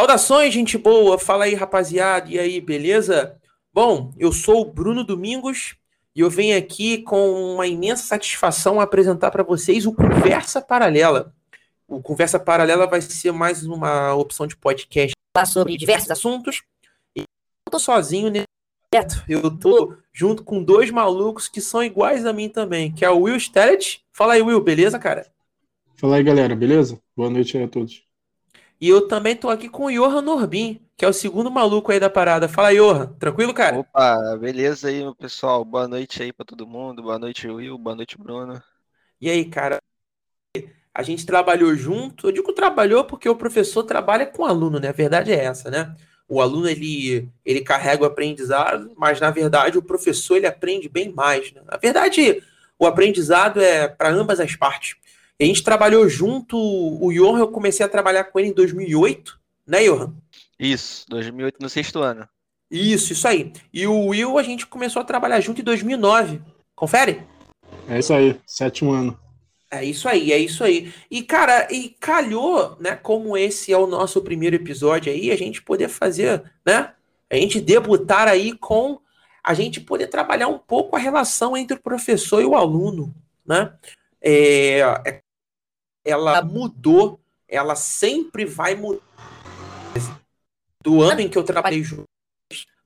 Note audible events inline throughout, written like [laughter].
Saudações, gente boa! Fala aí, rapaziada. E aí, beleza? Bom, eu sou o Bruno Domingos e eu venho aqui com uma imensa satisfação apresentar para vocês o Conversa Paralela. O Conversa Paralela vai ser mais uma opção de podcast sobre diversos assuntos. E eu tô sozinho nesse eu tô junto com dois malucos que são iguais a mim também, que é o Will Stellet. Fala aí, Will, beleza, cara? Fala aí, galera, beleza? Boa noite a todos. E eu também tô aqui com o Johan Norbin, que é o segundo maluco aí da parada. Fala, Johan. Tranquilo, cara? Opa, beleza aí, meu pessoal. Boa noite aí para todo mundo. Boa noite, Will. Boa noite, Bruno. E aí, cara? A gente trabalhou junto. Eu digo trabalhou porque o professor trabalha com o aluno, né? A verdade é essa, né? O aluno ele, ele carrega o aprendizado, mas na verdade o professor ele aprende bem mais. Né? Na verdade, o aprendizado é para ambas as partes. A gente trabalhou junto, o Johan, eu comecei a trabalhar com ele em 2008, né, Johan? Isso, 2008 no sexto ano. Isso, isso aí. E o Will a gente começou a trabalhar junto em 2009. Confere? É isso aí, sétimo ano. É isso aí, é isso aí. E, cara, e calhou, né, como esse é o nosso primeiro episódio aí, a gente poder fazer, né, a gente debutar aí com a gente poder trabalhar um pouco a relação entre o professor e o aluno, né? É, é ela mudou, ela sempre vai mudar. Do ano em que eu trabalhei junto,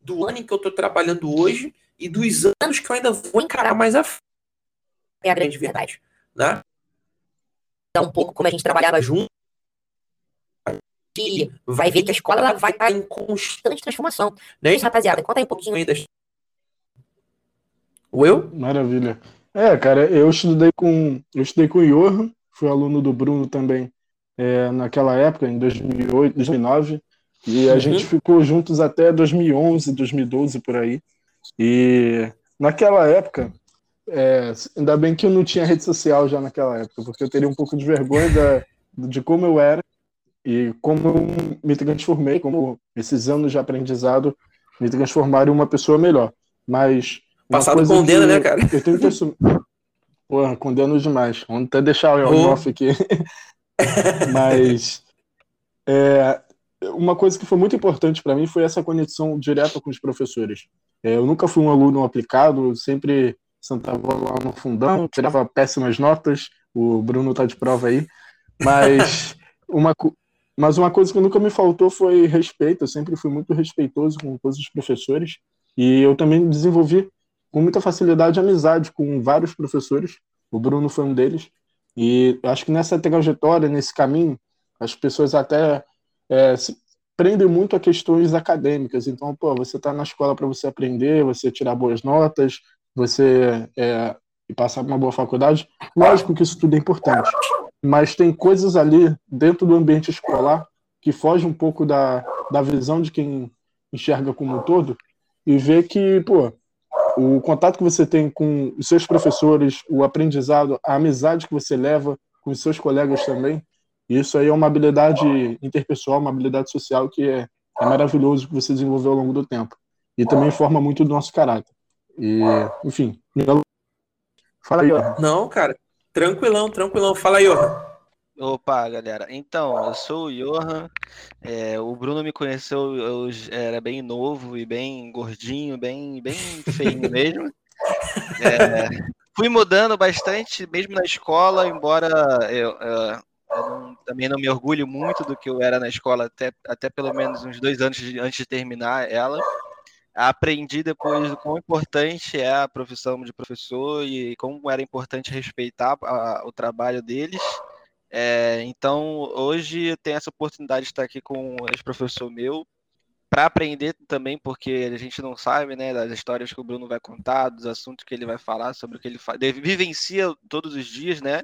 do ano em que eu estou trabalhando hoje e dos anos que eu ainda vou encarar mais a frente. É a grande verdade, né? É um pouco como a gente trabalhava junto. E vai ver que a escola ela vai estar em constante transformação. Não é isso, rapaziada? Conta aí um pouquinho aí das. Will? Maravilha. É, cara, eu estudei com eu estudei com o Johan, fui aluno do Bruno também é, naquela época, em 2008, 2009, e a uhum. gente ficou juntos até 2011, 2012 por aí. E naquela época, é, ainda bem que eu não tinha rede social já naquela época, porque eu teria um pouco de vergonha da, de como eu era e como eu me transformei, como esses anos de aprendizado me transformaram em uma pessoa melhor. Mas. Passado condena, né, cara? Eu tenho que assumir. Porra, condeno demais. Vamos até deixar o oh. aqui. [laughs] Mas é, uma coisa que foi muito importante para mim foi essa conexão direta com os professores. É, eu nunca fui um aluno aplicado, sempre sentava lá no fundão, tirava péssimas notas. O Bruno está de prova aí. Mas [laughs] uma, mas uma coisa que nunca me faltou foi respeito. Eu sempre fui muito respeitoso com todos os professores. E eu também desenvolvi com muita facilidade amizade com vários professores. O Bruno foi um deles. E acho que nessa trajetória, nesse caminho, as pessoas até é, se prendem muito a questões acadêmicas. Então, pô, você está na escola para você aprender, você tirar boas notas, você é, passar uma boa faculdade. Lógico que isso tudo é importante, mas tem coisas ali dentro do ambiente escolar que fogem um pouco da, da visão de quem enxerga como um todo e vê que, pô, o contato que você tem com os seus professores, o aprendizado, a amizade que você leva com os seus colegas também, isso aí é uma habilidade interpessoal, uma habilidade social que é, é maravilhoso que você desenvolveu ao longo do tempo. E também forma muito do nosso caráter. E, enfim. Fala aí, ó. Não, cara. Tranquilão, tranquilão. Fala aí, ó. Opa, galera. Então, eu sou o Johan. É, o Bruno me conheceu, eu era bem novo e bem gordinho, bem, bem feio [laughs] mesmo. É, fui mudando bastante, mesmo na escola, embora eu, eu, eu não, também não me orgulho muito do que eu era na escola, até, até pelo menos uns dois anos de, antes de terminar ela. Aprendi depois o quão importante é a profissão de professor e como era importante respeitar a, o trabalho deles é, então, hoje eu tenho essa oportunidade de estar aqui com esse professor meu para aprender também, porque a gente não sabe, né, das histórias que o Bruno vai contar, dos assuntos que ele vai falar, sobre o que ele, ele vivencia todos os dias, né?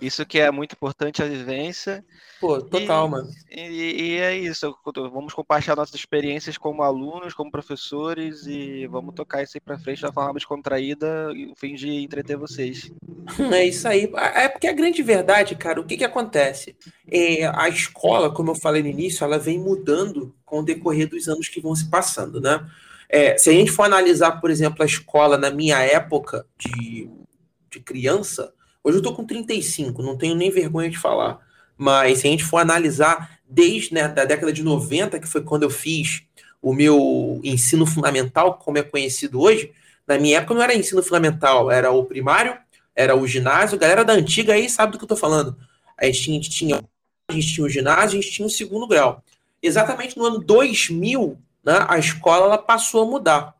Isso que é muito importante a vivência. Pô, total, e, mano. E, e, é isso. Vamos compartilhar nossas experiências como alunos, como professores e vamos tocar isso aí pra frente uma forma descontraída e o fim de entreter vocês. [laughs] É isso aí. É porque a grande verdade, cara, o que que acontece? É, a escola, como eu falei no início, ela vem mudando com o decorrer dos anos que vão se passando, né? É, se a gente for analisar, por exemplo, a escola na minha época de, de criança, Hoje eu tô com 35, não tenho nem vergonha de falar. mas se a gente for analisar desde né, da década de 90, que foi quando eu fiz o meu ensino fundamental, como é conhecido hoje, na minha época não era ensino fundamental, era o primário, era o ginásio, galera da antiga aí sabe do que eu tô falando. A gente tinha, a gente tinha, o ginásio, a gente tinha o segundo grau. Exatamente no ano 2000, né, a escola ela passou a mudar.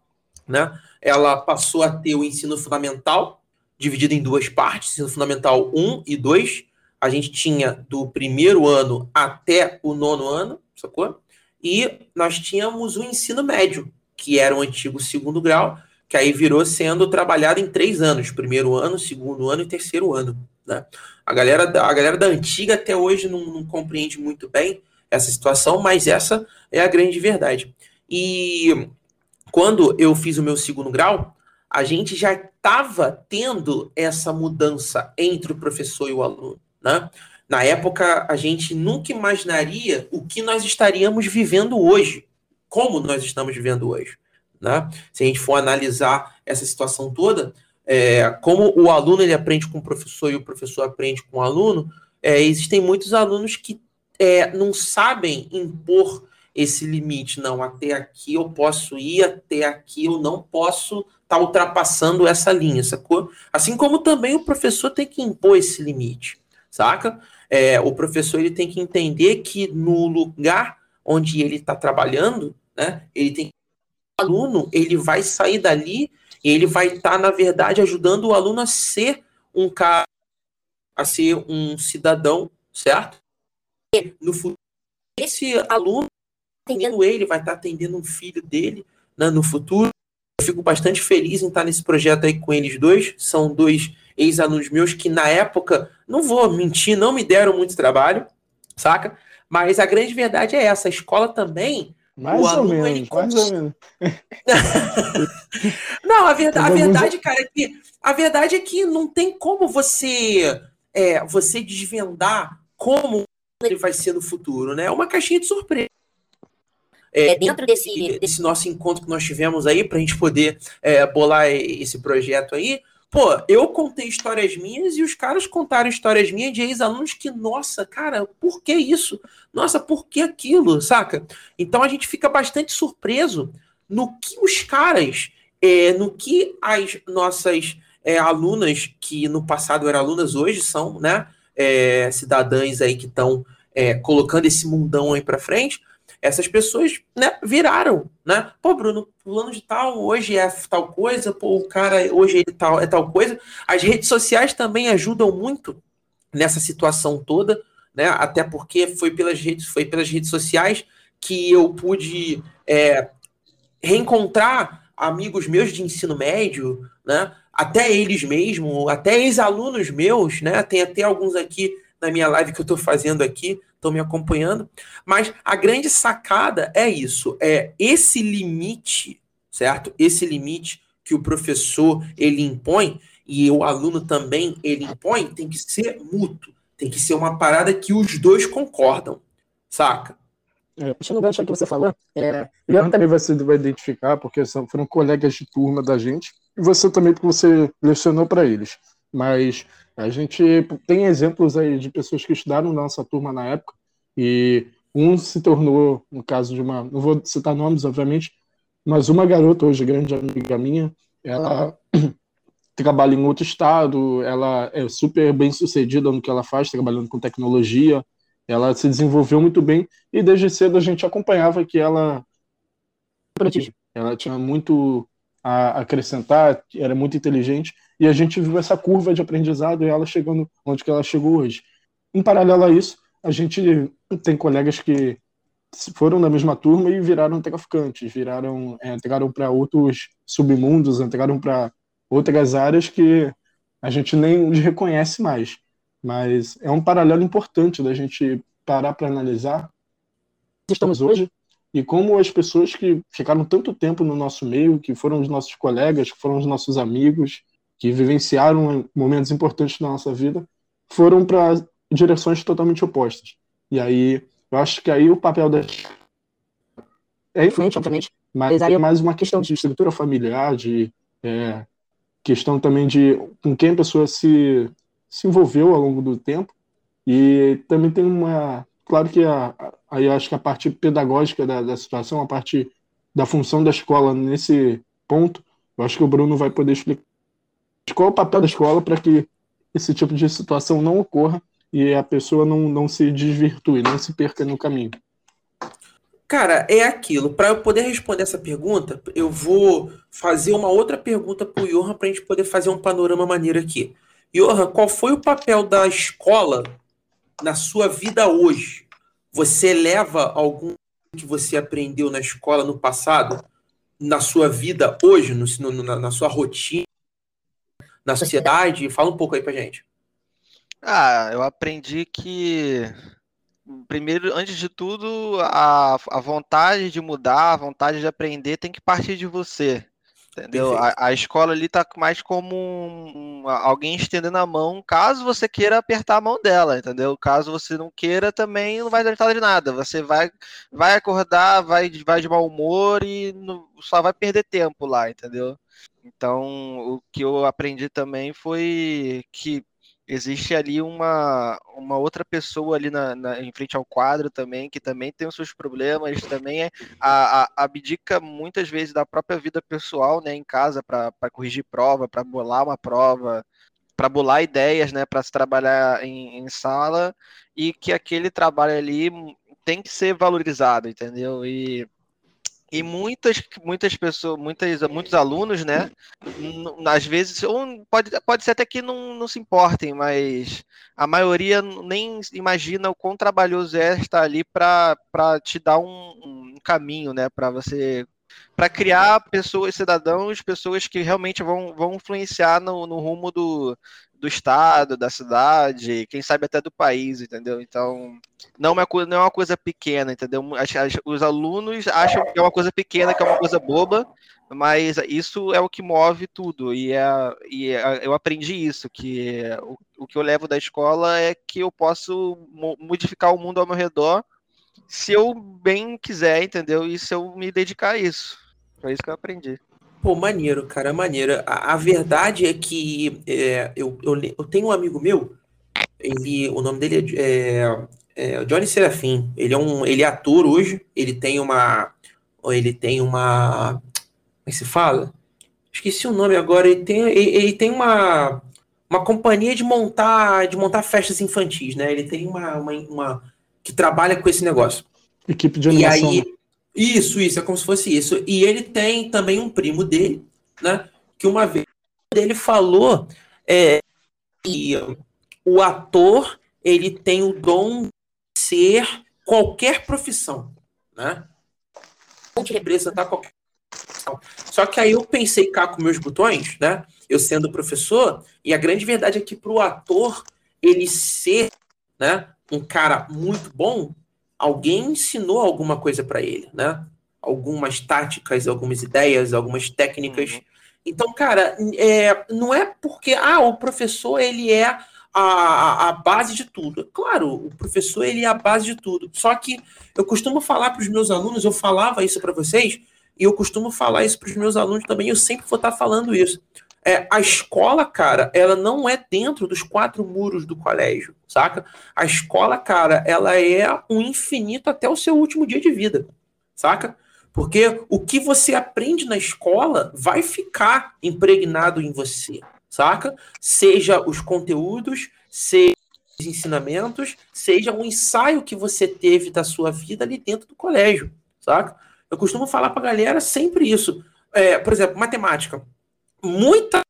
Né? Ela passou a ter o ensino fundamental, dividido em duas partes, ensino fundamental 1 e 2. A gente tinha do primeiro ano até o nono ano, sacou? E nós tínhamos o ensino médio, que era o antigo segundo grau, que aí virou sendo trabalhado em três anos: primeiro ano, segundo ano e terceiro ano. Né? A, galera da, a galera da antiga até hoje não, não compreende muito bem essa situação, mas essa é a grande verdade. E quando eu fiz o meu segundo grau, a gente já estava tendo essa mudança entre o professor e o aluno. Né? Na época, a gente nunca imaginaria o que nós estaríamos vivendo hoje, como nós estamos vivendo hoje. Né? Se a gente for analisar essa situação toda, é, como o aluno ele aprende com o professor e o professor aprende com o aluno, é, existem muitos alunos que é, não sabem impor esse limite. Não, até aqui eu posso ir, até aqui eu não posso estar tá ultrapassando essa linha, sacou? Assim como também o professor tem que impor esse limite, saca? É, o professor ele tem que entender que no lugar onde ele está trabalhando, né, ele tem o aluno ele vai sair dali e ele vai estar tá, na verdade ajudando o aluno a ser um cara, a ser um cidadão, certo? E no futuro esse aluno atendendo ele vai estar tá atendendo um filho dele né, no futuro. Eu fico bastante feliz em estar nesse projeto aí com eles dois. São dois ex-alunos meus que na época, não vou mentir, não me deram muito trabalho, saca? Mas a grande verdade é essa, a escola também. Mais ou aluno, menos, mais ou menos. [laughs] não, a verdade, a verdade, cara, é que a verdade é que não tem como você é, você desvendar como ele vai ser no futuro, né? É uma caixinha de surpresa. É, dentro desse, desse nosso encontro que nós tivemos aí, para a gente poder é, bolar esse projeto aí, Pô, eu contei histórias minhas e os caras contaram histórias minhas de ex-alunos que, nossa, cara, por que isso? Nossa, por que aquilo, saca? Então a gente fica bastante surpreso no que os caras, é, no que as nossas é, alunas, que no passado eram alunas, hoje são, né, é, cidadãs aí que estão é, colocando esse mundão aí para frente, essas pessoas né, viraram, né? Pô, Bruno, fulano de tal hoje é tal coisa, pô, o cara hoje é tal, é tal coisa. As redes sociais também ajudam muito nessa situação toda, né? Até porque foi pelas redes, foi pelas redes sociais que eu pude é, reencontrar amigos meus de ensino médio, né? Até eles mesmo, até ex-alunos meus, né? Tem até alguns aqui na minha live que eu estou fazendo aqui, estão me acompanhando. Mas a grande sacada é isso, é esse limite, certo? Esse limite que o professor ele impõe e o aluno também ele impõe, tem que ser mútuo, tem que ser uma parada que os dois concordam, saca? É, puxando o gancho que você falou, é, eu também você vai identificar, porque são, foram colegas de turma da gente, e você também, porque você lecionou para eles. Mas a gente tem exemplos aí de pessoas que estudaram na nossa turma na época e um se tornou, no caso de uma, não vou citar nomes, obviamente, mas uma garota hoje, grande amiga minha, ela [clears throat] trabalha em outro estado, ela é super bem sucedida no que ela faz, trabalhando com tecnologia, ela se desenvolveu muito bem e desde cedo a gente acompanhava que ela ela tinha muito a acrescentar, era muito inteligente e a gente viu essa curva de aprendizado e ela chegando onde que ela chegou hoje. Em paralelo a isso, a gente tem colegas que foram da mesma turma e viraram traficantes, viraram, é, entraram para outros submundos, entraram para outras áreas que a gente nem reconhece mais. Mas é um paralelo importante da gente parar para analisar estamos hoje e como as pessoas que ficaram tanto tempo no nosso meio, que foram os nossos colegas, que foram os nossos amigos, que vivenciaram momentos importantes na nossa vida, foram para direções totalmente opostas. E aí, eu acho que aí o papel da é influente, obviamente, mas é mais uma questão de estrutura familiar, de é, questão também de com quem a pessoa se, se envolveu ao longo do tempo. E também tem uma. Claro que a, aí acho que a parte pedagógica da, da situação, a parte da função da escola nesse ponto, eu acho que o Bruno vai poder explicar qual é o papel da escola para que esse tipo de situação não ocorra e a pessoa não, não se desvirtue, não se perca no caminho. Cara, é aquilo. Para eu poder responder essa pergunta, eu vou fazer uma outra pergunta para o Johan para a gente poder fazer um panorama maneiro aqui. Johan, qual foi o papel da escola na sua vida hoje? Você leva algum que você aprendeu na escola no passado, na sua vida hoje, no, no, na, na sua rotina, na sociedade? Fala um pouco aí pra gente. Ah, eu aprendi que primeiro, antes de tudo, a, a vontade de mudar, a vontade de aprender tem que partir de você. Entendeu? A, a, escola ali tá mais como um, um, alguém estendendo a mão, caso você queira apertar a mão dela, entendeu? Caso você não queira, também não vai adiantar de nada. Você vai, vai acordar, vai, vai de mau humor e não, só vai perder tempo lá, entendeu? Então, o que eu aprendi também foi que existe ali uma, uma outra pessoa ali na, na, em frente ao quadro também, que também tem os seus problemas, também é, a, a, abdica muitas vezes da própria vida pessoal, né, em casa, para corrigir prova, para bolar uma prova, para bolar ideias, né, para se trabalhar em, em sala, e que aquele trabalho ali tem que ser valorizado, entendeu? E e muitas, muitas pessoas, muitas, muitos alunos, né? Às vezes, ou pode, pode ser até que não, não se importem, mas a maioria nem imagina o quão trabalhoso é estar ali para te dar um, um caminho, né? Para você para criar pessoas, cidadãos, pessoas que realmente vão, vão influenciar no, no rumo do, do estado, da cidade, quem sabe até do país, entendeu? Então, não é uma coisa, é pequena, entendeu? Os alunos acham que é uma coisa pequena, que é uma coisa boba, mas isso é o que move tudo. E, é, e é, eu aprendi isso, que o, o que eu levo da escola é que eu posso modificar o mundo ao meu redor se eu bem quiser, entendeu? E se eu me dedicar a isso. Foi isso que eu aprendi. Pô, maneiro, cara, maneiro. A, a verdade é que é, eu, eu, eu, tenho um amigo meu, ele, o nome dele é, é, é, Johnny Serafim. Ele é um, ele é ator hoje. Ele tem uma, ele tem uma, como é que se fala? Esqueci o nome agora. Ele tem, ele, ele tem uma, uma companhia de montar, de montar festas infantis, né? Ele tem uma, uma, uma que trabalha com esse negócio. Equipe de animação. E aí, isso, isso, é como se fosse isso. E ele tem também um primo dele, né? Que uma vez ele falou é, que o ator ele tem o dom de ser qualquer profissão, né? Pode representar qualquer profissão. Só que aí eu pensei cá com meus botões, né? Eu sendo professor, e a grande verdade é que para o ator ele ser né, um cara muito bom, alguém ensinou alguma coisa para ele, né? Algumas táticas, algumas ideias, algumas técnicas. Uhum. Então, cara, é, não é porque ah, o professor ele é a, a base de tudo. Claro, o professor ele é a base de tudo. Só que eu costumo falar para os meus alunos, eu falava isso para vocês, e eu costumo falar isso para os meus alunos também, eu sempre vou estar falando isso. É, a escola, cara, ela não é dentro dos quatro muros do colégio, saca? A escola, cara, ela é um infinito até o seu último dia de vida, saca? Porque o que você aprende na escola vai ficar impregnado em você, saca? Seja os conteúdos, seja os ensinamentos, seja um ensaio que você teve da sua vida ali dentro do colégio, saca? Eu costumo falar pra galera sempre isso. É, por exemplo, matemática muita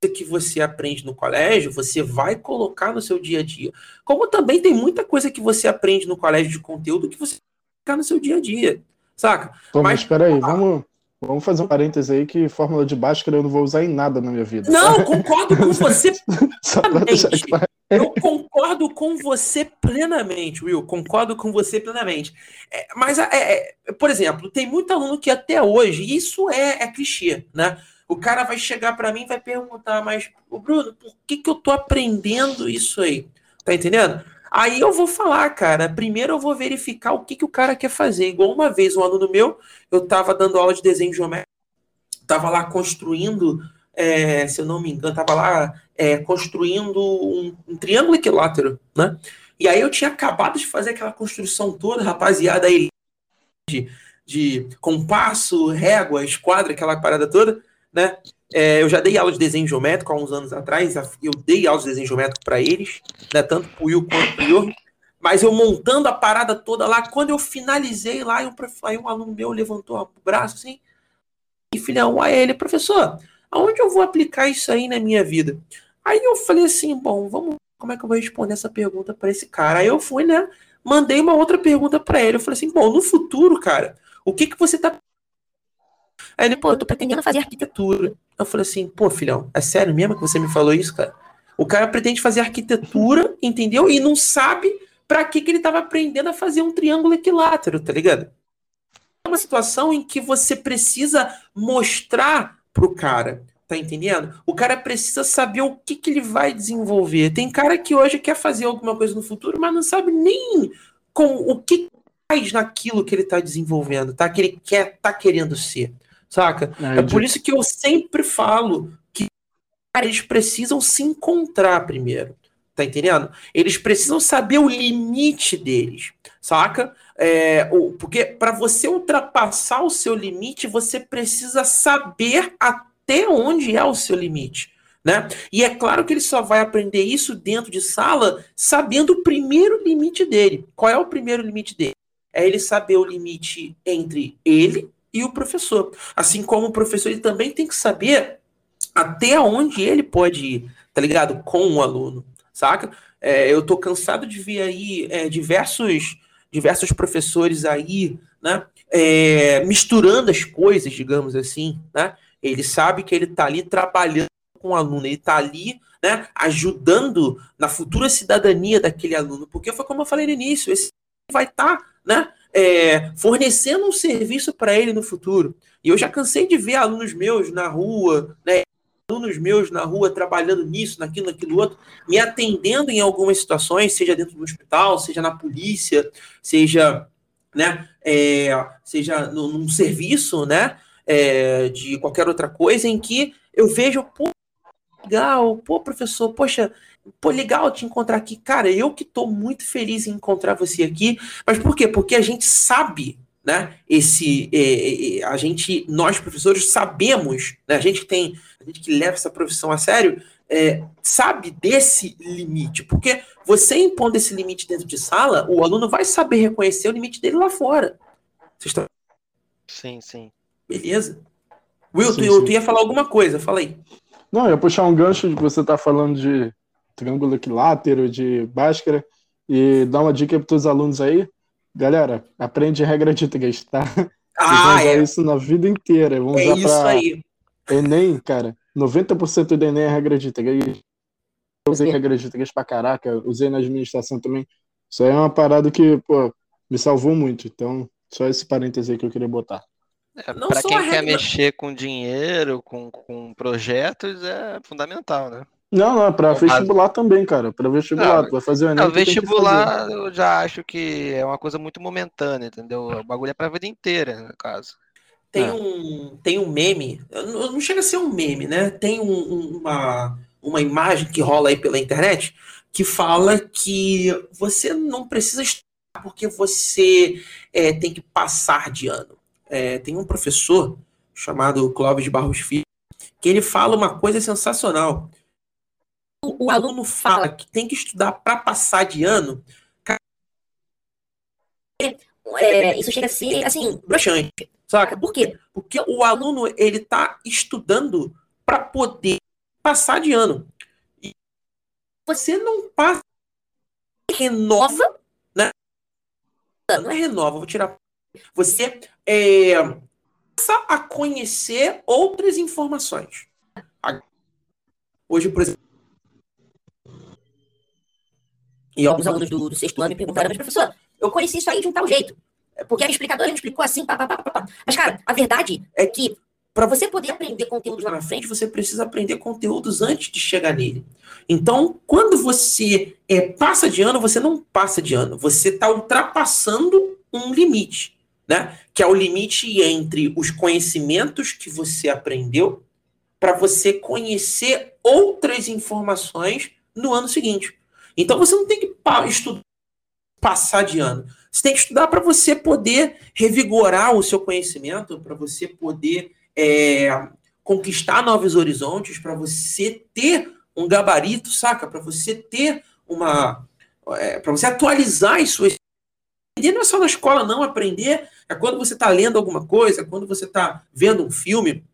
coisa que você aprende no colégio, você vai colocar no seu dia a dia. Como também tem muita coisa que você aprende no colégio de conteúdo que você vai colocar no seu dia a dia, saca? Pô, mas espera aí, vamos, vamos fazer um parêntese aí que fórmula de Bhaskara eu não vou usar em nada na minha vida. Não, concordo com [laughs] você plenamente. Eu concordo com você plenamente, Will. Concordo com você plenamente. É, mas, é, é, por exemplo, tem muito aluno que até hoje, isso é, é clichê, né? O cara vai chegar para mim e vai perguntar, mas, o Bruno, por que, que eu tô aprendendo isso aí? Tá entendendo? Aí eu vou falar, cara. Primeiro eu vou verificar o que, que o cara quer fazer. Igual uma vez, um aluno meu, eu tava dando aula de desenho geométrico, tava lá construindo, é, se eu não me engano, tava lá é, construindo um, um, triângulo equilátero, né? E aí eu tinha acabado de fazer aquela construção toda, rapaziada aí, de, de compasso, régua, esquadra, aquela parada toda, né? É, eu já dei aula de desenho geométrico há uns anos atrás, eu dei aula de desenho geométrico para eles, né, tanto pro Will quanto pro Ior, mas eu montando a parada toda lá, quando eu finalizei lá, um, aí um aluno meu levantou o braço assim, e filhão, aí ele, professor, aonde eu vou aplicar isso aí na minha vida? Aí eu falei assim, bom, vamos, como é que eu vou responder essa pergunta para esse cara? Aí eu fui, né, mandei uma outra pergunta para ele, eu falei assim, bom, no futuro, cara, o que que você tá Aí ele, pô, eu tô pretendendo fazer arquitetura. Eu falei assim, pô, filhão, é sério mesmo que você me falou isso, cara? O cara pretende fazer arquitetura, entendeu? E não sabe para que, que ele tava aprendendo a fazer um triângulo equilátero, tá ligado? É uma situação em que você precisa mostrar pro cara, tá entendendo? O cara precisa saber o que, que ele vai desenvolver. Tem cara que hoje quer fazer alguma coisa no futuro, mas não sabe nem com o que faz naquilo que ele tá desenvolvendo, tá? Que ele quer, tá querendo ser saca? É, é por isso que eu sempre falo que cara, eles precisam se encontrar primeiro, tá entendendo? Eles precisam saber o limite deles, saca? É, porque para você ultrapassar o seu limite, você precisa saber até onde é o seu limite. Né? E é claro que ele só vai aprender isso dentro de sala sabendo o primeiro limite dele. Qual é o primeiro limite dele? É ele saber o limite entre ele e o professor. Assim como o professor ele também tem que saber até onde ele pode ir, tá ligado? Com o aluno, saca? É, eu tô cansado de ver aí é, diversos, diversos professores aí, né? É, misturando as coisas, digamos assim, né? Ele sabe que ele tá ali trabalhando com o aluno, ele tá ali, né? Ajudando na futura cidadania daquele aluno, porque foi como eu falei no início, esse vai estar, tá, né? É, fornecendo um serviço para ele no futuro. E eu já cansei de ver alunos meus na rua, né, alunos meus na rua trabalhando nisso, naquilo, naquilo outro, me atendendo em algumas situações, seja dentro do hospital, seja na polícia, seja, né, é, seja no, num serviço, né, é, de qualquer outra coisa, em que eu vejo, pô, legal, pô, professor, poxa, Pô, legal te encontrar aqui. Cara, eu que tô muito feliz em encontrar você aqui. Mas por quê? Porque a gente sabe, né? Esse. É, é, a gente, nós professores, sabemos, né? A gente tem. A gente que leva essa profissão a sério, é, sabe desse limite. Porque você impondo esse limite dentro de sala, o aluno vai saber reconhecer o limite dele lá fora. Vocês estão. Sim, sim. Beleza. Will, sim, tu, sim. tu ia falar alguma coisa, fala aí. Não, eu ia puxar um gancho de que você tá falando de triângulo equilátero, de Bhaskara, e dar uma dica para os alunos aí. Galera, aprende regra de três, tá? Ah, é. isso na vida inteira. Vamos é isso pra aí. Enem, cara, 90% do Enem é regra de três. Eu usei regra de três pra caraca, usei na administração também. Isso aí é uma parada que, pô, me salvou muito. Então, só esse parêntese aí que eu queria botar. É, para quem quer mexer com dinheiro, com, com projetos, é fundamental, né? Não, não, é pra vestibular também, cara. Pra vestibular, não, tu vai fazer o Enem. Não, vestibular eu já acho que é uma coisa muito momentânea, entendeu? O bagulho é pra vida inteira, no caso. Tem, é. um, tem um meme, não chega a ser um meme, né? Tem um, uma, uma imagem que rola aí pela internet que fala que você não precisa estudar porque você é, tem que passar de ano. É, tem um professor chamado Clóvis de Barros Filho que ele fala uma coisa sensacional o aluno fala que tem que estudar para passar de ano, é, isso chega a ser, assim, broxante, saca? Por quê? Porque o aluno, ele tá estudando para poder passar de ano. E você não passa, renova, né? Não é renova, vou tirar. Você é, passa a conhecer outras informações. Hoje, por exemplo, e alguns alunos do, do sexto ano me perguntaram, mas professor, eu conheci isso aí de um tal jeito. Porque a explicadora me explicou assim, pá, pá, pá, pá. Mas, cara, a verdade é que para você poder aprender conteúdos lá na frente, você precisa aprender conteúdos antes de chegar nele. Então, quando você é, passa de ano, você não passa de ano. Você está ultrapassando um limite, né? Que é o limite entre os conhecimentos que você aprendeu para você conhecer outras informações no ano seguinte. Então você não tem que estudar passar de ano. Você tem que estudar para você poder revigorar o seu conhecimento, para você poder é, conquistar novos horizontes, para você ter um gabarito, saca? Para você ter uma. É, para você atualizar as suas. Aprender não é só na escola, não. Aprender é quando você está lendo alguma coisa, é quando você está vendo um filme,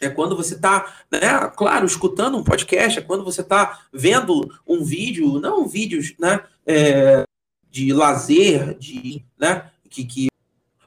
é quando você está, né, claro, escutando um podcast, é quando você está vendo um vídeo, não vídeos, né, é, de lazer, de, né, que, que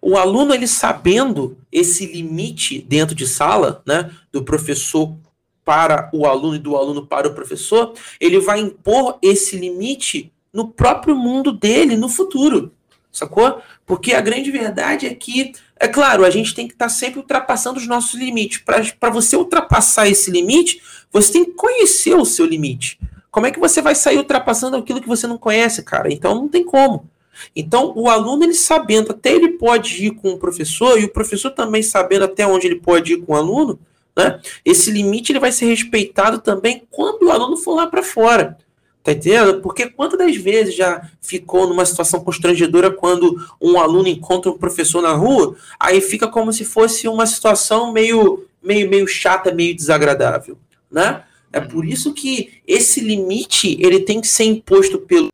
o aluno ele sabendo esse limite dentro de sala, né, do professor para o aluno e do aluno para o professor, ele vai impor esse limite no próprio mundo dele no futuro, sacou? Porque a grande verdade é que, é claro, a gente tem que estar tá sempre ultrapassando os nossos limites. Para você ultrapassar esse limite, você tem que conhecer o seu limite. Como é que você vai sair ultrapassando aquilo que você não conhece, cara? Então não tem como. Então, o aluno, ele sabendo até ele pode ir com o professor, e o professor também sabendo até onde ele pode ir com o aluno, né? Esse limite ele vai ser respeitado também quando o aluno for lá para fora. Tá entendendo? Porque quantas vezes já ficou numa situação constrangedora quando um aluno encontra um professor na rua, aí fica como se fosse uma situação meio, meio, meio chata, meio desagradável, né? É por isso que esse limite ele tem que ser imposto pelo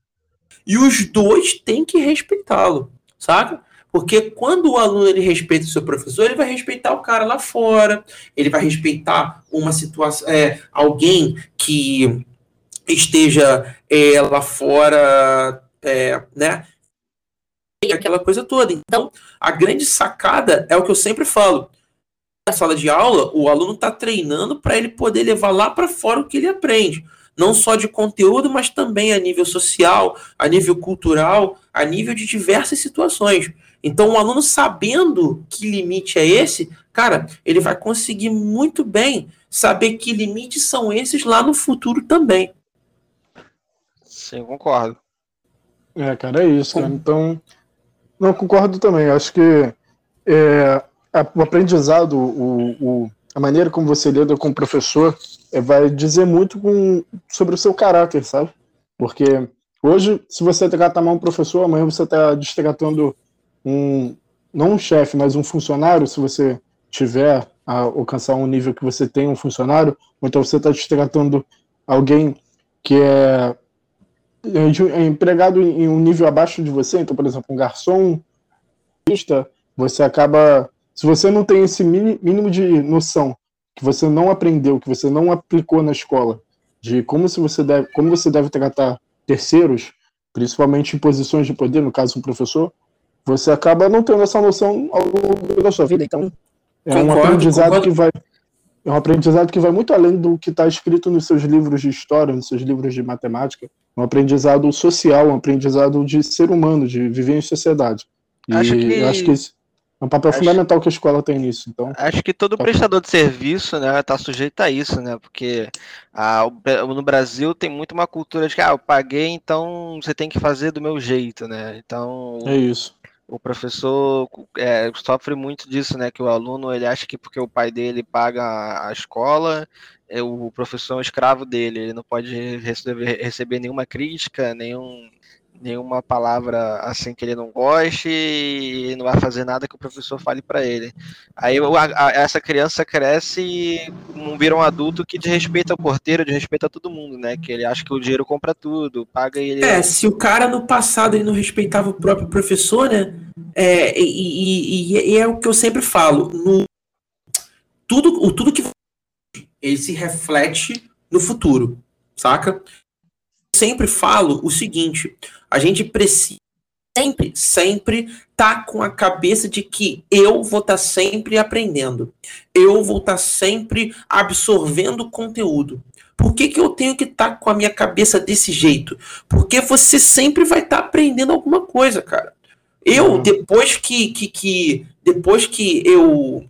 e os dois têm que respeitá-lo, sabe? Porque quando o aluno ele respeita o seu professor, ele vai respeitar o cara lá fora, ele vai respeitar uma situação, é, alguém que esteja é, lá fora, é, né? Aquela coisa toda. Então, a grande sacada é o que eu sempre falo na sala de aula, o aluno está treinando para ele poder levar lá para fora o que ele aprende. Não só de conteúdo, mas também a nível social, a nível cultural, a nível de diversas situações. Então, o aluno sabendo que limite é esse, cara, ele vai conseguir muito bem saber que limites são esses lá no futuro também. Sim, concordo. É, cara, é isso, cara. Então, não concordo também. Acho que é, o aprendizado, o, o, a maneira como você lida com o professor é, vai dizer muito com, sobre o seu caráter, sabe? Porque hoje, se você tratar mal um professor, amanhã você está destratando um, não um chefe, mas um funcionário, se você tiver a alcançar um nível que você tem um funcionário, ou então você está destratando alguém que é, é empregado em um nível abaixo de você, então, por exemplo, um garçom, você acaba se você não tem esse mínimo de noção que você não aprendeu, que você não aplicou na escola, de como, se você, deve, como você deve tratar terceiros, principalmente em posições de poder, no caso um professor, você acaba não tendo essa noção ao longo da sua vida. Então, é concordo, um aprendizado concordo. que vai é um aprendizado que vai muito além do que está escrito nos seus livros de história, nos seus livros de matemática. Um aprendizado social, um aprendizado de ser humano, de viver em sociedade. E acho que, eu acho que isso, é um papel acho, fundamental que a escola tem nisso. Então, acho que todo prestador de serviço né, está sujeito a isso, né? Porque a, no Brasil tem muito uma cultura de que ah, eu paguei, então você tem que fazer do meu jeito, né? Então. É isso. O professor é, sofre muito disso, né? Que o aluno ele acha que porque o pai dele paga a escola, o professor é um escravo dele, ele não pode receber, receber nenhuma crítica, nenhum nenhuma palavra assim que ele não goste e não vai fazer nada que o professor fale para ele. Aí a, a, essa criança cresce e vira um adulto que desrespeita o porteiro, desrespeita todo mundo, né? Que ele acha que o dinheiro compra tudo, paga ele. É, se o cara no passado ele não respeitava o próprio professor, né? É, e, e, e é o que eu sempre falo, no, tudo, o tudo que ele se reflete no futuro, saca? sempre falo o seguinte: a gente precisa sempre, sempre tá com a cabeça de que eu vou estar tá sempre aprendendo, eu vou estar tá sempre absorvendo conteúdo. Por que, que eu tenho que estar tá com a minha cabeça desse jeito? Porque você sempre vai estar tá aprendendo alguma coisa, cara. Eu, uhum. depois que, que, que depois que eu,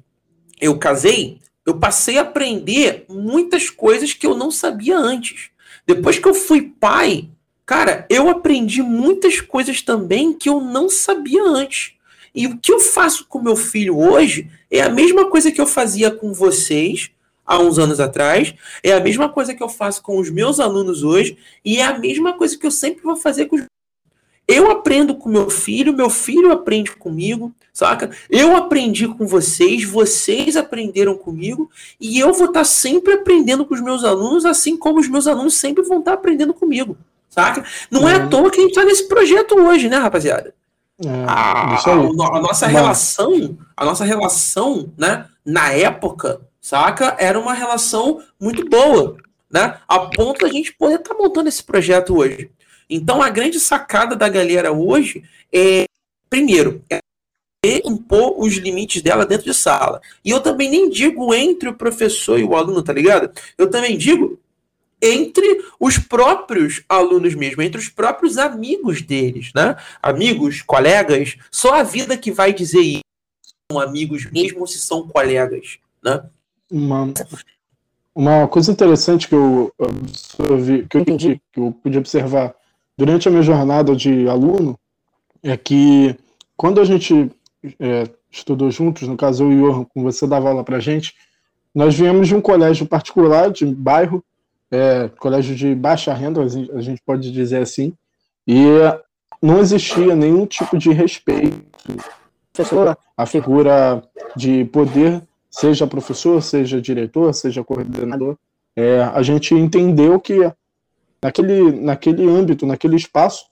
eu casei, eu passei a aprender muitas coisas que eu não sabia antes. Depois que eu fui pai, cara, eu aprendi muitas coisas também que eu não sabia antes. E o que eu faço com meu filho hoje é a mesma coisa que eu fazia com vocês há uns anos atrás, é a mesma coisa que eu faço com os meus alunos hoje, e é a mesma coisa que eu sempre vou fazer com os eu aprendo com meu filho, meu filho aprende comigo, saca? Eu aprendi com vocês, vocês aprenderam comigo, e eu vou estar sempre aprendendo com os meus alunos, assim como os meus alunos sempre vão estar aprendendo comigo, saca? Não é, é à toa que a gente está nesse projeto hoje, né, rapaziada? É, a, a, a, nossa relação, a nossa relação, né, na época, saca, era uma relação muito boa, né, a ponto da gente poder estar tá montando esse projeto hoje. Então, a grande sacada da galera hoje é, primeiro, é impor os limites dela dentro de sala. E eu também nem digo entre o professor e o aluno, tá ligado? Eu também digo entre os próprios alunos mesmo, entre os próprios amigos deles, né? Amigos, colegas, só a vida que vai dizer isso. São amigos mesmo se são colegas, né? Uma, uma coisa interessante que eu, que eu entendi, que eu pude observar durante a minha jornada de aluno é que quando a gente é, estudou juntos, no caso eu e o Johan, você dava aula para gente, nós viemos de um colégio particular, de bairro, é, colégio de baixa renda, a gente pode dizer assim, e não existia nenhum tipo de respeito a figura de poder, seja professor, seja diretor, seja coordenador. É, a gente entendeu que naquele, naquele âmbito, naquele espaço,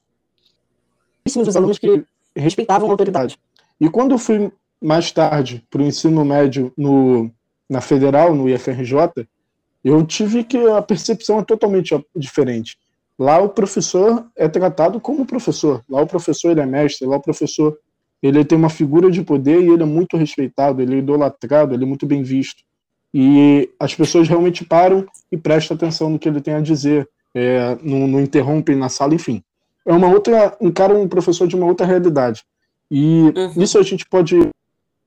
os alunos que respeitavam a autoridade. E quando eu fui mais tarde para o ensino médio no, na Federal, no IFRJ, eu tive que a percepção é totalmente diferente. Lá o professor é tratado como professor. Lá o professor ele é mestre, lá o professor ele tem uma figura de poder e ele é muito respeitado, ele é idolatrado, ele é muito bem visto. E as pessoas realmente param e prestam atenção no que ele tem a dizer é, não, não interrompem na sala, enfim. É uma outra, encara um professor de uma outra realidade. E uhum. isso a gente pode.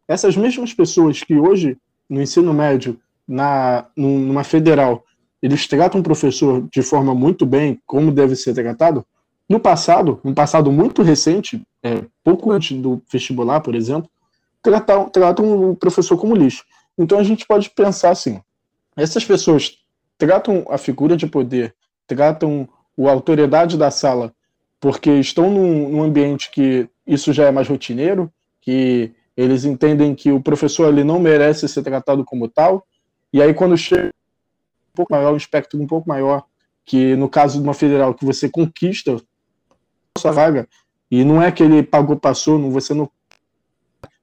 Essas mesmas pessoas que hoje, no ensino médio, na, numa federal, eles tratam o professor de forma muito bem, como deve ser tratado, no passado, um passado muito recente, é, pouco antes do vestibular, por exemplo, tratam, tratam o professor como lixo. Então a gente pode pensar assim: essas pessoas tratam a figura de poder tratam a autoridade da sala porque estão num, num, ambiente que isso já é mais rotineiro, que eles entendem que o professor ele não merece ser tratado como tal, e aí quando chega um pouco maior, um espectro um pouco maior, que no caso de uma federal que você conquista a sua vaga, e não é que ele pagou, passou, não, você não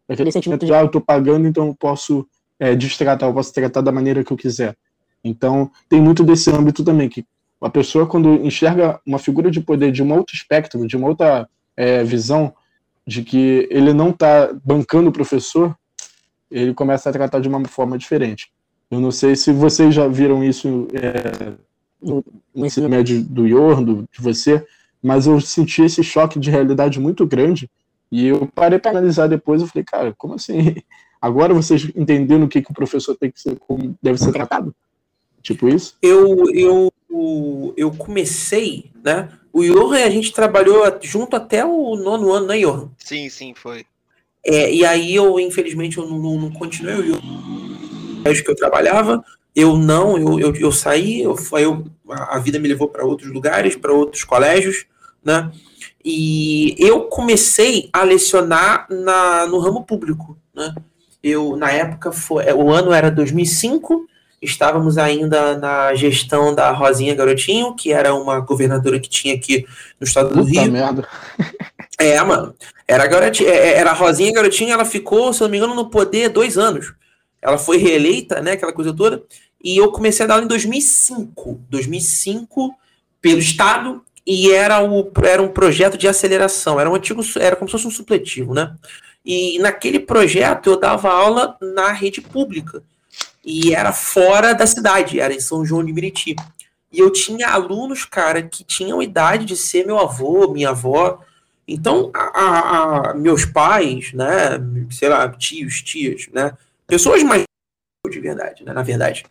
é aquele sentimento de, ah, eu estou pagando, então eu posso é, destratar, eu posso tratar da maneira que eu quiser. Então, tem muito desse âmbito também, que a pessoa, quando enxerga uma figura de poder de um outro espectro, de uma outra é, visão, de que ele não está bancando o professor, ele começa a tratar de uma forma diferente. Eu não sei se vocês já viram isso é, no, ensino médio do Ior, do, de você, mas eu senti esse choque de realidade muito grande e eu parei para analisar depois e falei, cara, como assim? [laughs] Agora vocês entenderam o que, que o professor tem que ser, como deve ser tratado? Tipo isso? Eu, eu eu comecei, né? O Johan, a gente trabalhou junto até o nono ano, né, Johan? Sim, sim, foi. É, e aí eu, infelizmente, eu não, não, não continuei o colégio que eu trabalhava. Eu não, eu, eu, eu saí, eu, eu, a vida me levou para outros lugares, para outros colégios, né? E eu comecei a lecionar na, no ramo público, né? Eu, na época, foi, o ano era 2005, Estávamos ainda na gestão da Rosinha Garotinho, que era uma governadora que tinha aqui no estado do Puta Rio. Merda. [laughs] É, mano. Era a, garotinha, é, é, era a Rosinha Garotinho, ela ficou, se não me engano, no poder dois anos. Ela foi reeleita, né, aquela coisa toda. E eu comecei a dar aula em 2005. 2005, pelo Estado, e era, o, era um projeto de aceleração. Era um antigo, era como se fosse um supletivo, né? E naquele projeto eu dava aula na rede pública e era fora da cidade, era em São João de Meriti. E eu tinha alunos, cara, que tinham idade de ser meu avô, minha avó. Então, a, a, a, meus pais, né, sei lá, tios, tias, né, pessoas mais de verdade, né, na verdade.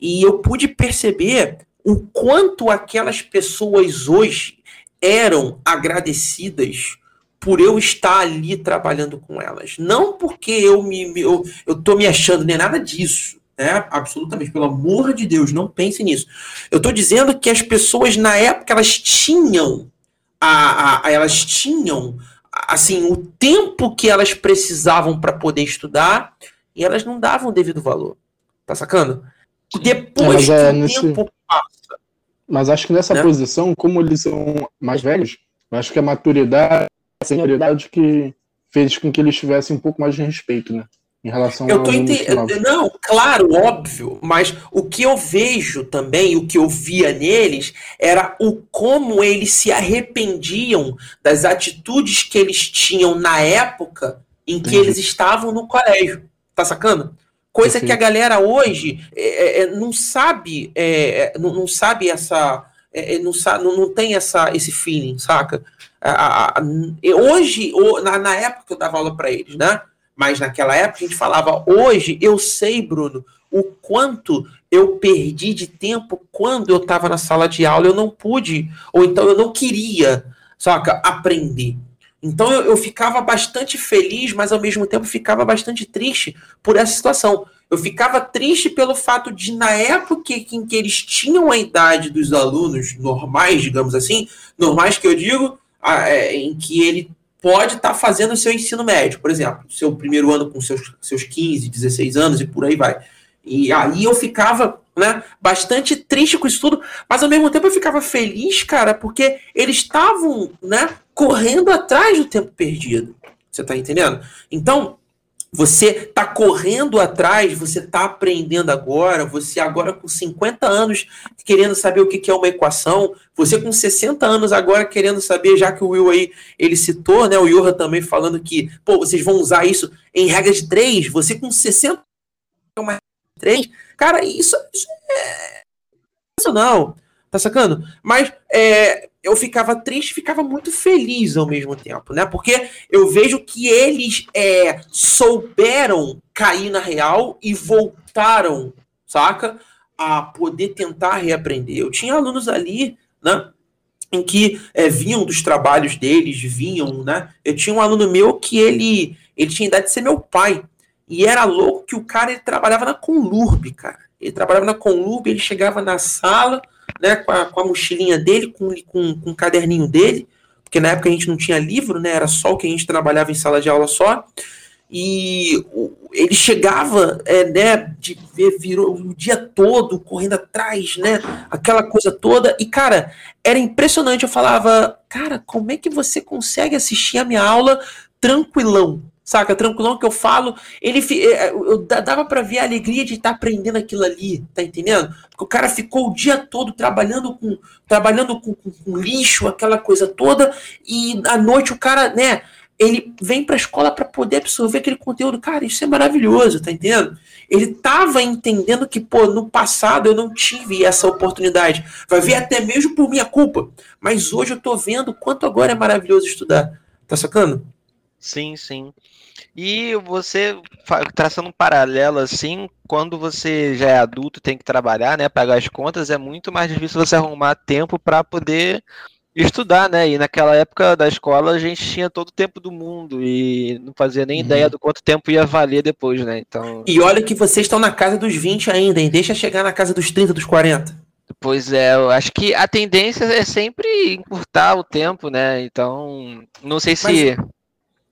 E eu pude perceber o quanto aquelas pessoas hoje eram agradecidas por eu estar ali trabalhando com elas. Não porque eu me eu, eu tô me achando nem nada disso né? Absolutamente, pelo amor de Deus, não pense nisso. Eu estou dizendo que as pessoas na época elas tinham a, a elas tinham assim o tempo que elas precisavam para poder estudar e elas não davam o devido valor. Tá sacando? Depois é, que o nesse... tempo passa. Mas acho que nessa né? posição, como eles são mais velhos, acho que a maturidade, a senioridade que fez com que eles tivessem um pouco mais de respeito, né? Em relação eu tô entendendo. Não, claro, óbvio, mas o que eu vejo também, o que eu via neles, era o como eles se arrependiam das atitudes que eles tinham na época em que Entendi. eles estavam no colégio. Tá sacando? Coisa que a galera hoje é, é, é não sabe, é, é, não, não, sabe essa. É, não, sabe, não, não tem essa, esse feeling, saca? Hoje, na, na época que eu dava aula para eles, né? Mas naquela época a gente falava, hoje eu sei, Bruno, o quanto eu perdi de tempo quando eu estava na sala de aula, eu não pude, ou então eu não queria, saca, aprender. Então eu, eu ficava bastante feliz, mas ao mesmo tempo ficava bastante triste por essa situação. Eu ficava triste pelo fato de, na época em que eles tinham a idade dos alunos normais, digamos assim, normais que eu digo, é, em que ele pode estar tá fazendo o seu ensino médio, por exemplo, seu primeiro ano com seus, seus 15, 16 anos e por aí vai. E aí eu ficava, né, bastante triste com isso tudo, mas ao mesmo tempo eu ficava feliz, cara, porque eles estavam, né, correndo atrás do tempo perdido. Você tá entendendo? Então, você tá correndo atrás, você tá aprendendo agora, você agora com 50 anos querendo saber o que é uma equação, você com 60 anos agora querendo saber, já que o Will aí, ele citou, né, o Yoha também falando que, pô, vocês vão usar isso em regra de 3, você com 60 uma 3, cara, isso, isso é não, tá sacando? Mas é, eu ficava triste, ficava muito feliz ao mesmo tempo, né? Porque eu vejo que eles é, souberam cair na real e voltaram, saca? A poder tentar reaprender. Eu tinha alunos ali, né? Em que é, vinham dos trabalhos deles, vinham, né? Eu tinha um aluno meu que ele, ele tinha idade de ser meu pai. E era louco que o cara ele trabalhava na Conlurb, cara. Ele trabalhava na Conlurb, ele chegava na sala, né, com a, com a mochilinha dele, com, com, com o caderninho dele, porque na época a gente não tinha livro, né, era só o que a gente trabalhava em sala de aula só, e ele chegava, é, né, de ver, virou o dia todo correndo atrás, né, aquela coisa toda, e cara, era impressionante, eu falava, cara, como é que você consegue assistir a minha aula tranquilão, saca? Tranquilão que eu falo, ele é, eu dava para ver a alegria de estar tá aprendendo aquilo ali, tá entendendo? Porque o cara ficou o dia todo trabalhando com trabalhando com, com, com lixo, aquela coisa toda, e à noite o cara, né, ele vem para a escola para poder absorver aquele conteúdo. Cara, isso é maravilhoso, tá entendendo? Ele tava entendendo que, pô, no passado eu não tive essa oportunidade. Vai ver até mesmo por minha culpa. Mas hoje eu tô vendo quanto agora é maravilhoso estudar. Tá sacando? Sim, sim. E você, traçando um paralelo assim, quando você já é adulto, tem que trabalhar, né, pagar as contas, é muito mais difícil você arrumar tempo para poder estudar, né? E naquela época da escola a gente tinha todo o tempo do mundo e não fazia nem uhum. ideia do quanto tempo ia valer depois, né? Então. E olha que vocês estão na casa dos 20 ainda, hein? Deixa chegar na casa dos 30, dos 40. Pois é, eu acho que a tendência é sempre encurtar o tempo, né? Então, não sei se. Mas...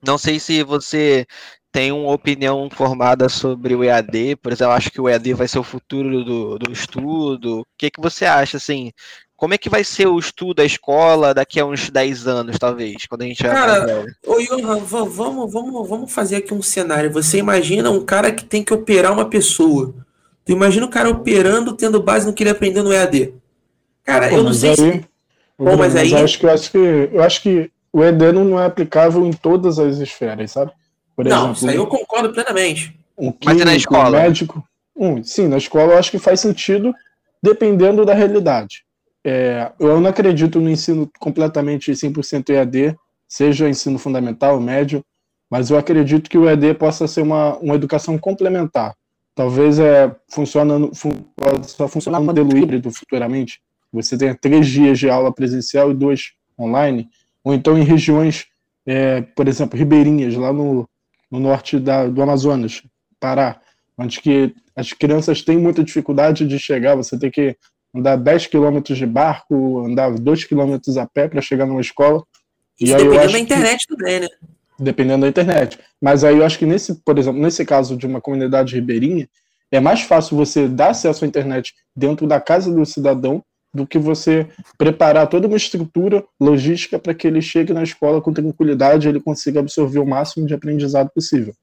Não sei se você tem uma opinião formada sobre o EAD, por exemplo, acho que o EAD vai ser o futuro do, do estudo. O que, que você acha, assim? Como é que vai ser o estudo, a escola, daqui a uns 10 anos, talvez, quando a gente Cara, ô Johan, vamos, vamos, vamos fazer aqui um cenário. Você imagina um cara que tem que operar uma pessoa. Tu imagina o cara operando, tendo base no que ele aprendeu no EAD. Cara, Pô, eu não sei aí, se. Bom, mas, mas aí. Acho que, eu acho que, eu acho que o Edeno não é aplicável em todas as esferas, sabe? Por não, exemplo, isso aí eu concordo plenamente. Um químico, Mas na escola? Um médico. Um, sim, na escola eu acho que faz sentido dependendo da realidade. É, eu não acredito no ensino completamente 100% EAD, seja ensino fundamental, médio, mas eu acredito que o EAD possa ser uma, uma educação complementar. Talvez é, funciona, fun, possa funcionar no modelo híbrido futuramente. Você tenha três dias de aula presencial e dois online, ou então em regiões, é, por exemplo, ribeirinhas, lá no, no norte da, do Amazonas, Pará, onde que as crianças têm muita dificuldade de chegar, você tem que andar 10 quilômetros de barco, andar 2 quilômetros a pé para chegar numa escola. Isso dependendo da internet que, também, né? Dependendo da internet. Mas aí eu acho que nesse, por exemplo, nesse caso de uma comunidade ribeirinha, é mais fácil você dar acesso à internet dentro da casa do cidadão do que você preparar toda uma estrutura logística para que ele chegue na escola com tranquilidade ele consiga absorver o máximo de aprendizado possível.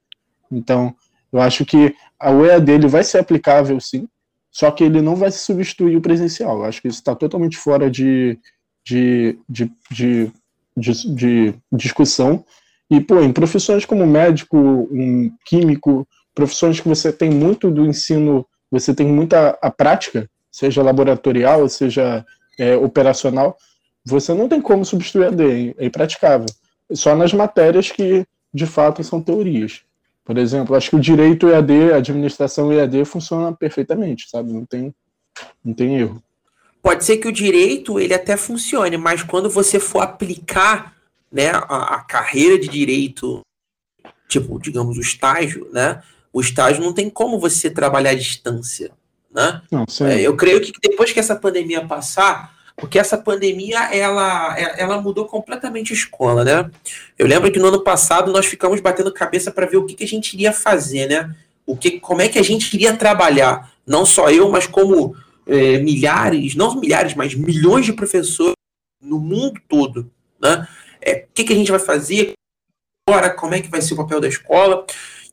Então, eu acho que a UEA dele vai ser aplicável sim, só que ele não vai substituir o presencial. Eu acho que isso está totalmente fora de, de, de, de, de, de discussão. E, pô, em profissões como médico, um químico, profissões que você tem muito do ensino, você tem muita a prática, seja laboratorial, seja é, operacional, você não tem como substituir a D, é impraticável. Só nas matérias que, de fato, são teorias. Por exemplo, acho que o direito EAD, a administração EAD funciona perfeitamente, sabe? Não tem, não tem erro. Pode ser que o direito ele até funcione, mas quando você for aplicar né, a, a carreira de direito, tipo, digamos, o estágio, né? O estágio não tem como você trabalhar à distância, né? Não, é, eu creio que depois que essa pandemia passar, porque essa pandemia ela, ela mudou completamente a escola, né? Eu lembro que no ano passado nós ficamos batendo cabeça para ver o que, que a gente iria fazer, né? O que, como é que a gente iria trabalhar, não só eu, mas como é, milhares, não milhares, mas milhões de professores no mundo todo, né? É, o que, que a gente vai fazer agora? Como é que vai ser o papel da escola?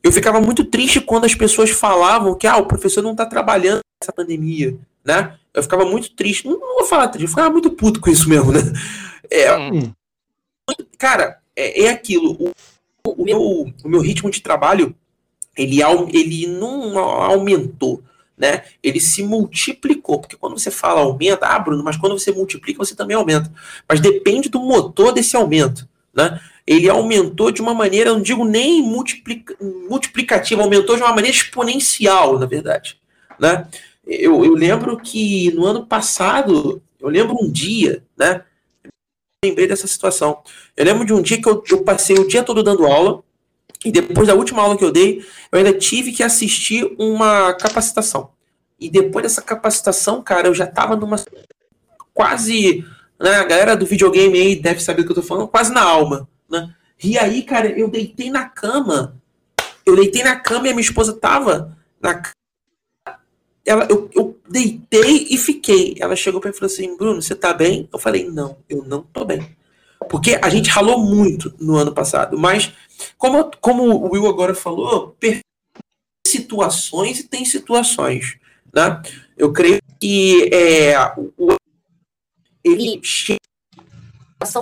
Eu ficava muito triste quando as pessoas falavam que ah, o professor não está trabalhando nessa pandemia, né? Eu ficava muito triste. Não, não, vou falar triste, eu ficava muito puto com isso mesmo, né? É, hum. Cara, é, é aquilo. O, o, meu, o meu ritmo de trabalho, ele, ele não aumentou, né? Ele se multiplicou. Porque quando você fala aumenta, ah, Bruno, mas quando você multiplica, você também aumenta. Mas depende do motor desse aumento, né? Ele aumentou de uma maneira, eu não digo nem multiplica, multiplicativa, aumentou de uma maneira exponencial, na verdade, né? Eu, eu lembro que no ano passado, eu lembro um dia, né? Lembrei dessa situação. Eu lembro de um dia que eu, eu passei o dia todo dando aula, e depois da última aula que eu dei, eu ainda tive que assistir uma capacitação. E depois dessa capacitação, cara, eu já tava numa quase. Né, a galera do videogame aí deve saber o que eu tô falando, quase na alma. Né? E aí, cara, eu deitei na cama. Eu deitei na cama e a minha esposa tava na cama ela, eu, eu deitei e fiquei. Ela chegou para mim e falou assim: Bruno, você tá bem? Eu falei: Não, eu não tô bem. Porque a gente ralou muito no ano passado, mas como, como o Will agora falou, situações e tem situações. Né? Eu creio que é, o, ele chega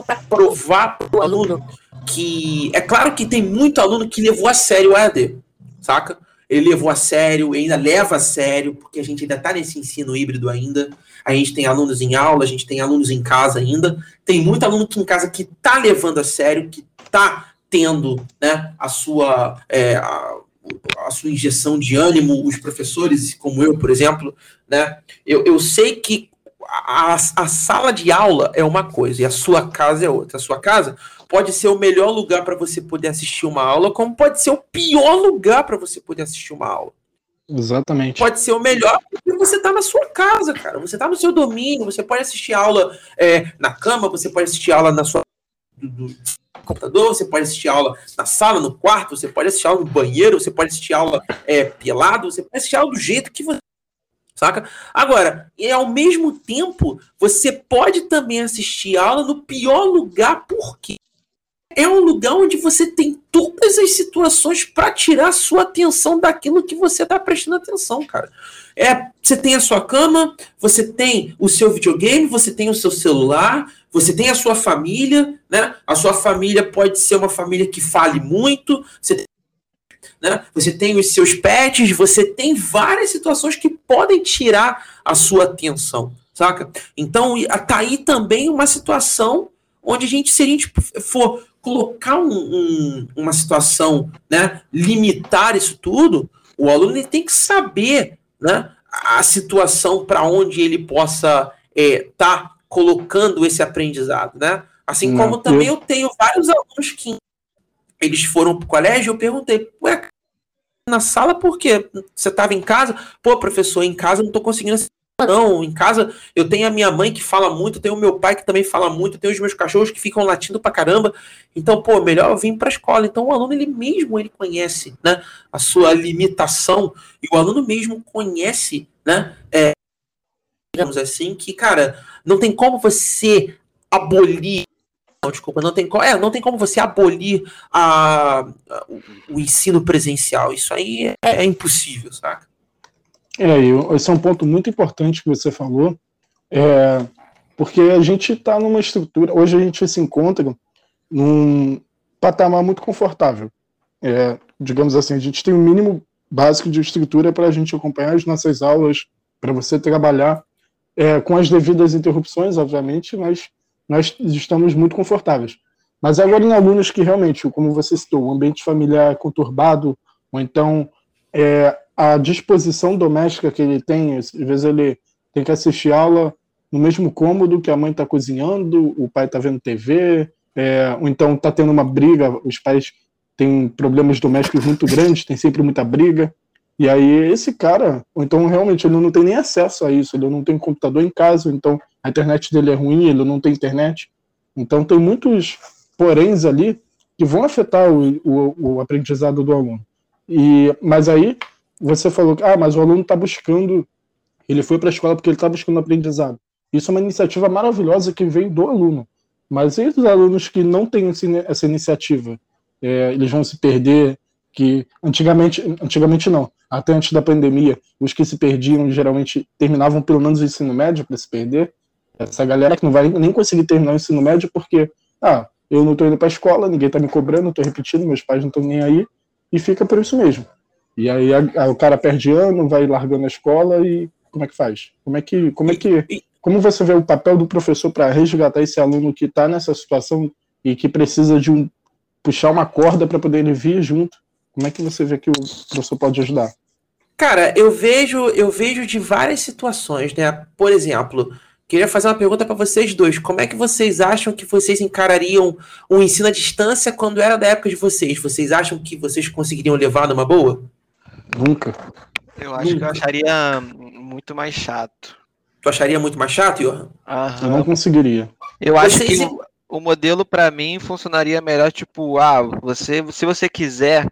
para provar para o aluno que. É claro que tem muito aluno que levou a sério o AD, saca? Ele levou a sério, ainda leva a sério, porque a gente ainda está nesse ensino híbrido ainda. A gente tem alunos em aula, a gente tem alunos em casa ainda. Tem muito aluno aqui em casa que está levando a sério, que está tendo né, a sua. É, a, a sua injeção de ânimo, os professores, como eu, por exemplo, né? Eu, eu sei que a, a, sala de aula é uma coisa e a sua casa é outra. A sua casa pode ser o melhor lugar para você poder assistir uma aula, como pode ser o pior lugar para você poder assistir uma aula. Exatamente. Pode ser o melhor porque você está na sua casa, cara. Você está no seu domínio, você pode assistir aula é, na cama, você pode assistir aula na sua do, do computador, você pode assistir aula na sala, no quarto, você pode assistir aula no banheiro, você pode assistir aula é, pelado, você pode assistir aula do jeito que você saca? Agora, e ao mesmo tempo, você pode também assistir aula no pior lugar, por quê? É um lugar onde você tem todas as situações para tirar sua atenção daquilo que você está prestando atenção, cara. É, você tem a sua cama, você tem o seu videogame, você tem o seu celular, você tem a sua família, né? A sua família pode ser uma família que fale muito, você né? Você tem os seus pets, você tem várias situações que podem tirar a sua atenção, saca? Então, tá aí também uma situação onde a gente, se a gente for colocar um, um, uma situação, né, limitar isso tudo, o aluno tem que saber né, a situação para onde ele possa estar é, tá colocando esse aprendizado. Né? Assim como também eu tenho vários alunos que eles foram para o colégio eu perguntei, ué, na sala porque você estava em casa. Pô, professor, em casa eu não estou conseguindo não, em casa eu tenho a minha mãe que fala muito, tenho o meu pai que também fala muito, tenho os meus cachorros que ficam latindo pra caramba. Então, pô, melhor eu vir pra escola. Então, o aluno, ele mesmo, ele conhece, né, a sua limitação e o aluno mesmo conhece, né, é, digamos assim, que, cara, não tem como você abolir não, desculpa, não tem, é, não tem como você abolir a, a o, o, ensino presencial. Isso aí é, é impossível, saca? É, esse é um ponto muito importante que você falou, é, porque a gente está numa estrutura, hoje a gente se encontra num patamar muito confortável. É, digamos assim, a gente tem o um mínimo básico de estrutura para a gente acompanhar as nossas aulas, para você trabalhar é, com as devidas interrupções, obviamente, mas nós estamos muito confortáveis. Mas agora em alunos que realmente, como você citou, o ambiente familiar conturbado, ou então é, a disposição doméstica que ele tem, às vezes ele tem que assistir aula no mesmo cômodo que a mãe está cozinhando, o pai está vendo TV, é, ou então está tendo uma briga, os pais têm problemas domésticos muito grandes, tem sempre muita briga. E aí esse cara, ou então realmente ele não tem nem acesso a isso, ele não tem computador em casa, então a internet dele é ruim, ele não tem internet. Então tem muitos poréns ali que vão afetar o, o, o aprendizado do aluno. E, mas aí você falou que ah, mas o aluno está buscando, ele foi para a escola porque ele está buscando aprendizado. Isso é uma iniciativa maravilhosa que vem do aluno. Mas e os alunos que não têm essa iniciativa? É, eles vão se perder, que antigamente, antigamente não, até antes da pandemia, os que se perdiam geralmente terminavam pelo menos o ensino médio para se perder. Essa galera que não vai nem conseguir terminar o ensino médio porque, ah, eu não estou indo para a escola, ninguém está me cobrando, estou repetindo, meus pais não estão nem aí, e fica por isso mesmo. E aí a, a, o cara perde ano, vai largando a escola e como é que faz? Como é que, como é que, como você vê o papel do professor para resgatar esse aluno que está nessa situação e que precisa de um puxar uma corda para poder ele vir junto? Como é que você vê que o professor pode ajudar? Cara, eu vejo, eu vejo de várias situações, né? Por exemplo, queria fazer uma pergunta para vocês dois. Como é que vocês acham que vocês encarariam o ensino à distância quando era da época de vocês? Vocês acham que vocês conseguiriam levar numa boa? Nunca. Eu acho Nunca. que eu acharia muito mais chato. Tu acharia muito mais chato, Johan? Eu não conseguiria. Eu acho vocês... que o, o modelo para mim funcionaria melhor, tipo, ah, você, se você quiser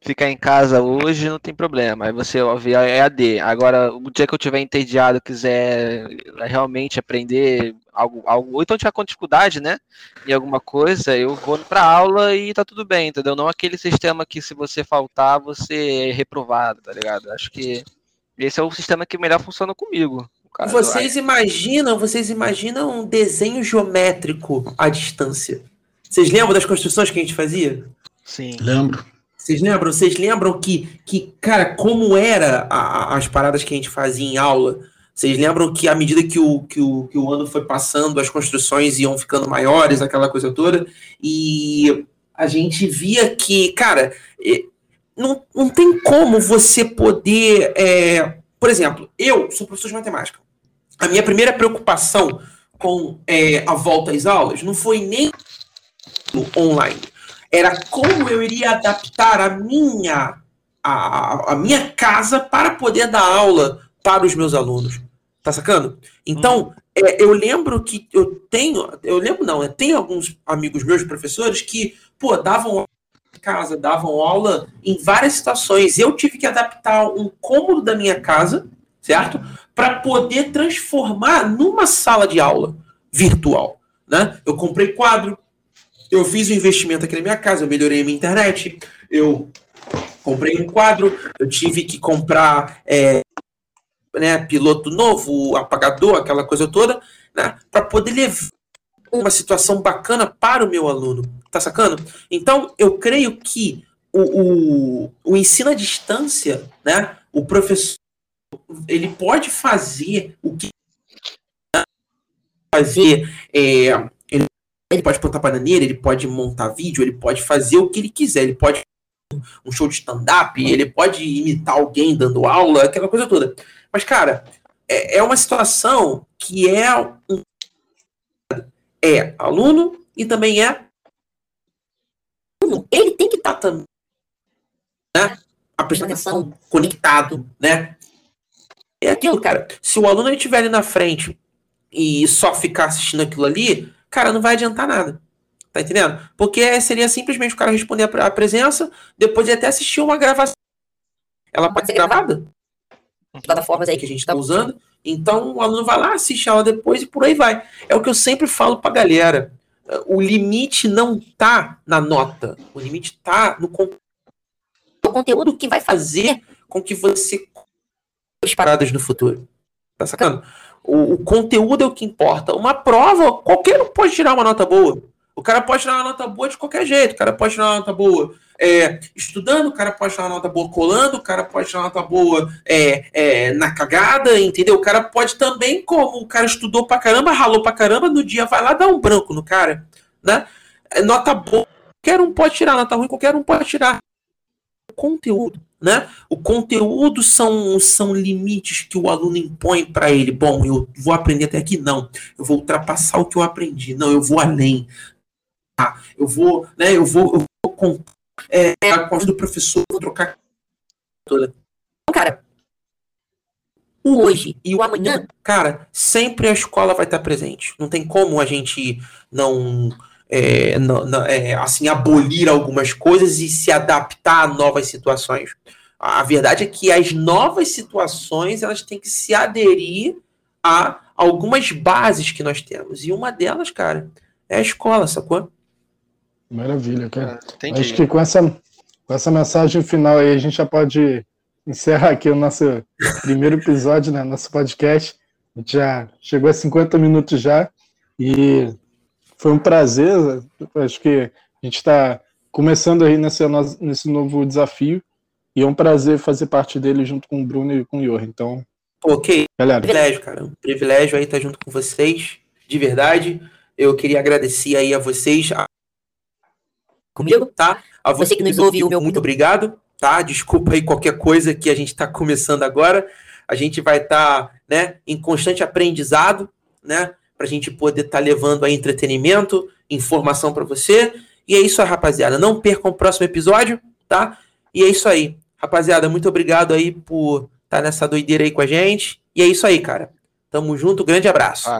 ficar em casa hoje não tem problema. Aí você ouvir a EAD. Agora, o dia que eu tiver entediado, quiser realmente aprender algo, algo ou então tiver com dificuldade, né, em alguma coisa, eu vou para aula e tá tudo bem, entendeu? Não aquele sistema que se você faltar, você é reprovado, tá ligado? Acho que esse é o sistema que melhor funciona comigo. Vocês imaginam, vocês imaginam um desenho geométrico à distância? Vocês lembram das construções que a gente fazia? Sim. Lembro. Vocês lembram? Vocês lembram que, que cara, como era a, as paradas que a gente fazia em aula? Vocês lembram que à medida que o, que, o, que o ano foi passando, as construções iam ficando maiores, aquela coisa toda, e a gente via que, cara, não, não tem como você poder. É... Por exemplo, eu sou professor de matemática. A minha primeira preocupação com é, a volta às aulas não foi nem online era como eu iria adaptar a minha a, a minha casa para poder dar aula para os meus alunos. Tá sacando? Então, uhum. é, eu lembro que eu tenho, eu lembro não, eu tenho alguns amigos meus professores que, pô, davam aula em casa, davam aula em várias situações. Eu tive que adaptar um cômodo da minha casa, certo? Para poder transformar numa sala de aula virtual, né? Eu comprei quadro, eu fiz um investimento aqui na minha casa, eu melhorei a minha internet, eu comprei um quadro, eu tive que comprar é, né, piloto novo, apagador, aquela coisa toda, né, para poder levar uma situação bacana para o meu aluno. Tá sacando? Então, eu creio que o, o, o ensino à distância, né, o professor, ele pode fazer o que fazer é, ele pode plantar bananeira, ele pode montar vídeo, ele pode fazer o que ele quiser, ele pode um show de stand-up, ele pode imitar alguém dando aula, aquela coisa toda. Mas, cara, é, é uma situação que é um, é aluno e também é ele tem que estar tá também né, prestando atenção, conectado, né? É aquilo, cara. Se o aluno estiver ali na frente e só ficar assistindo aquilo ali, cara, não vai adiantar nada. Tá entendendo? Porque seria simplesmente o cara responder a presença, depois de até assistir uma gravação. Ela pode ser gravada. Plataformas aí que a gente está usando. Então o aluno vai lá, assiste ela depois e por aí vai. É o que eu sempre falo pra galera. O limite não tá na nota. O limite tá no conteúdo que vai fazer com que você as paradas no futuro. Tá sacando? O, o, conteúdo é o que importa. Uma prova, qualquer um pode tirar uma nota boa. O cara pode tirar uma nota boa de qualquer jeito. O cara pode tirar uma nota boa é, estudando, o cara pode tirar uma nota boa colando, o cara pode tirar uma nota boa é, é, na cagada, entendeu? O cara pode também, como o cara estudou pra caramba, ralou pra caramba, no dia vai lá dar um branco no cara. Né? Nota boa, qualquer um pode tirar, nota ruim, qualquer um pode tirar. Conteúdo né? O conteúdo são, são limites que o aluno impõe para ele. Bom, eu vou aprender até aqui? Não. Eu vou ultrapassar o que eu aprendi. Não, eu vou além. Ah, eu vou, né? Eu vou, eu vou com, é, com a do professor, vou trocar toda. Então, cara, o hoje e o amanhã, cara, sempre a escola vai estar presente. Não tem como a gente não é, não, não, é, assim abolir algumas coisas e se adaptar a novas situações. A verdade é que as novas situações elas têm que se aderir a algumas bases que nós temos. E uma delas, cara, é a escola, sacou? Maravilha, cara. Ah, Acho que com essa, com essa mensagem final aí a gente já pode encerrar aqui o nosso primeiro episódio, né? Nosso podcast. A gente já chegou a 50 minutos já. E foi um prazer. Acho que a gente está começando aí nesse, nesse novo desafio. E é um prazer fazer parte dele junto com o Bruno e com o Johan. Então. Ok. Galera. Privilégio, cara. Um privilégio aí estar junto com vocês. De verdade. Eu queria agradecer aí a vocês. A... Comigo, tá? A você, você que nos ouviu, meu muito obrigado. Tá? Desculpa aí qualquer coisa que a gente está começando agora. A gente vai estar tá, né, em constante aprendizado, né? Para a gente poder estar tá levando aí entretenimento, informação para você. E é isso aí, rapaziada. Não percam o próximo episódio, tá? E é isso aí. Rapaziada, muito obrigado aí por estar tá nessa doideira aí com a gente. E é isso aí, cara. Tamo junto, grande abraço.